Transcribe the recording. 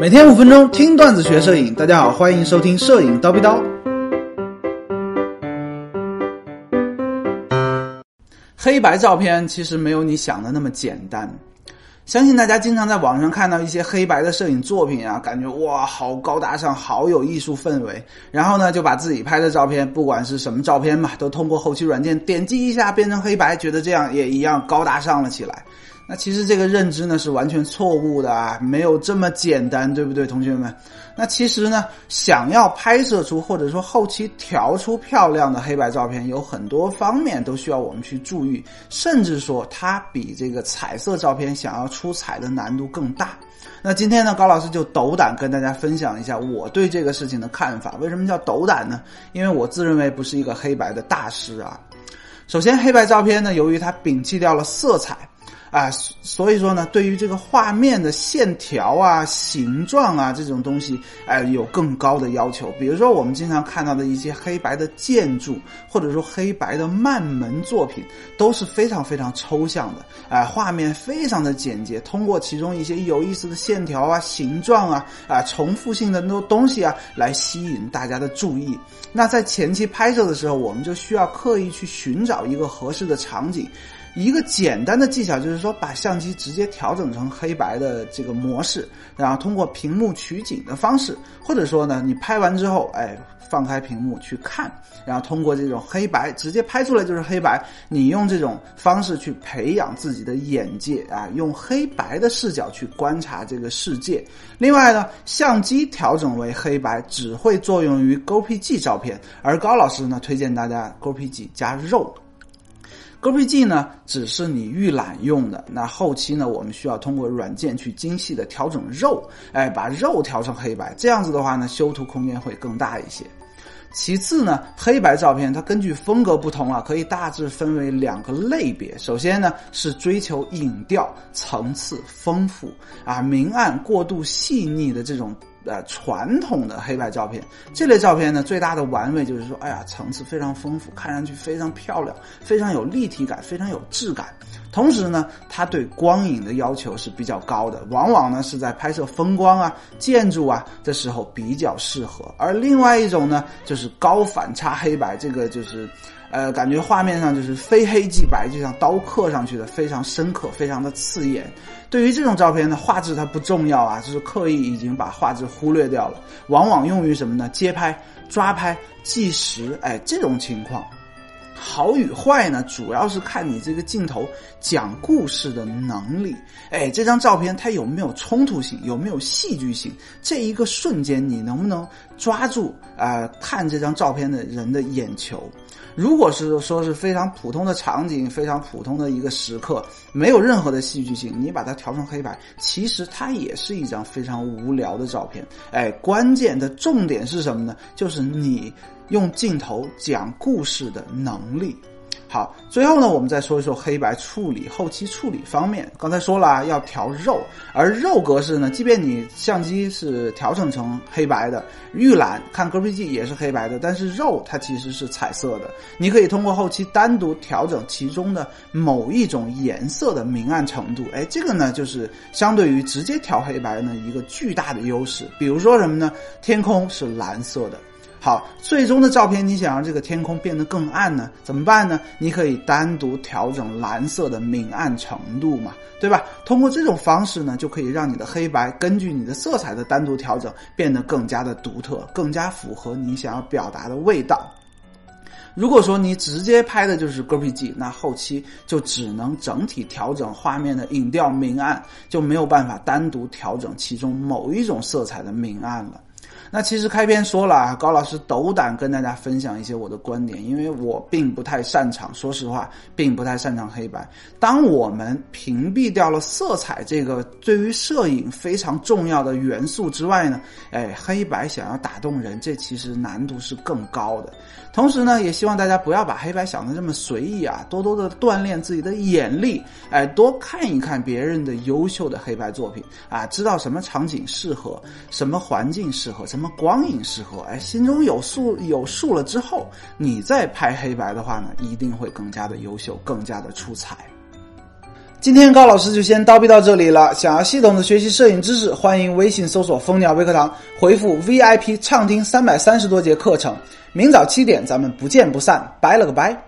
每天五分钟听段子学摄影，大家好，欢迎收听摄影叨逼叨。黑白照片其实没有你想的那么简单。相信大家经常在网上看到一些黑白的摄影作品啊，感觉哇，好高大上，好有艺术氛围。然后呢，就把自己拍的照片，不管是什么照片嘛，都通过后期软件点击一下变成黑白，觉得这样也一样高大上了起来。那其实这个认知呢是完全错误的啊，没有这么简单，对不对，同学们？那其实呢，想要拍摄出或者说后期调出漂亮的黑白照片，有很多方面都需要我们去注意，甚至说它比这个彩色照片想要出彩的难度更大。那今天呢，高老师就斗胆跟大家分享一下我对这个事情的看法。为什么叫斗胆呢？因为我自认为不是一个黑白的大师啊。首先，黑白照片呢，由于它摒弃掉了色彩。啊，所以说呢，对于这个画面的线条啊、形状啊这种东西，哎，有更高的要求。比如说，我们经常看到的一些黑白的建筑，或者说黑白的慢门作品，都是非常非常抽象的，哎，画面非常的简洁，通过其中一些有意思的线条啊、形状啊、啊重复性的那东西啊，来吸引大家的注意。那在前期拍摄的时候，我们就需要刻意去寻找一个合适的场景。一个简单的技巧就是说，把相机直接调整成黑白的这个模式，然后通过屏幕取景的方式，或者说呢，你拍完之后，哎，放开屏幕去看，然后通过这种黑白直接拍出来就是黑白，你用这种方式去培养自己的眼界啊，用黑白的视角去观察这个世界。另外呢，相机调整为黑白只会作用于 GoPG 照片，而高老师呢推荐大家 GoPG 加肉。GoPG 呢，只是你预览用的。那后期呢，我们需要通过软件去精细的调整肉，哎，把肉调成黑白。这样子的话呢，修图空间会更大一些。其次呢，黑白照片它根据风格不同啊，可以大致分为两个类别。首先呢，是追求影调、层次丰富啊、明暗过度细腻的这种。呃，传统的黑白照片，这类照片呢，最大的玩味就是说，哎呀，层次非常丰富，看上去非常漂亮，非常有立体感，非常有质感。同时呢，它对光影的要求是比较高的，往往呢是在拍摄风光啊、建筑啊的时候比较适合。而另外一种呢，就是高反差黑白，这个就是。呃，感觉画面上就是非黑即白，就像刀刻上去的，非常深刻，非常的刺眼。对于这种照片呢，画质它不重要啊，就是刻意已经把画质忽略掉了，往往用于什么呢？街拍、抓拍、计时，哎，这种情况。好与坏呢，主要是看你这个镜头讲故事的能力。哎，这张照片它有没有冲突性，有没有戏剧性？这一个瞬间你能不能抓住啊？看这张照片的人的眼球？如果是说是非常普通的场景，非常普通的一个时刻，没有任何的戏剧性，你把它调成黑白，其实它也是一张非常无聊的照片。哎，关键的重点是什么呢？就是你。用镜头讲故事的能力。好，最后呢，我们再说一说黑白处理、后期处理方面。刚才说了啊要调肉，而肉格式呢，即便你相机是调整成黑白的，预览看 g p g 也是黑白的，但是肉它其实是彩色的。你可以通过后期单独调整其中的某一种颜色的明暗程度。哎，这个呢，就是相对于直接调黑白呢一个巨大的优势。比如说什么呢？天空是蓝色的。好，最终的照片你想让这个天空变得更暗呢？怎么办呢？你可以单独调整蓝色的明暗程度嘛，对吧？通过这种方式呢，就可以让你的黑白根据你的色彩的单独调整，变得更加的独特，更加符合你想要表达的味道。如果说你直接拍的就是 GoPG，那后期就只能整体调整画面的影调明暗，就没有办法单独调整其中某一种色彩的明暗了。那其实开篇说了啊，高老师斗胆跟大家分享一些我的观点，因为我并不太擅长，说实话，并不太擅长黑白。当我们屏蔽掉了色彩这个对于摄影非常重要的元素之外呢，哎，黑白想要打动人，这其实难度是更高的。同时呢，也希望大家不要把黑白想的这么随意啊，多多的锻炼自己的眼力，哎，多看一看别人的优秀的黑白作品啊，知道什么场景适合，什么环境适合，什什么光影适合？哎，心中有数有数了之后，你再拍黑白的话呢，一定会更加的优秀，更加的出彩。今天高老师就先叨逼到这里了。想要系统的学习摄影知识，欢迎微信搜索“蜂鸟微课堂”，回复 VIP 畅听三百三十多节课程。明早七点，咱们不见不散。拜了个拜。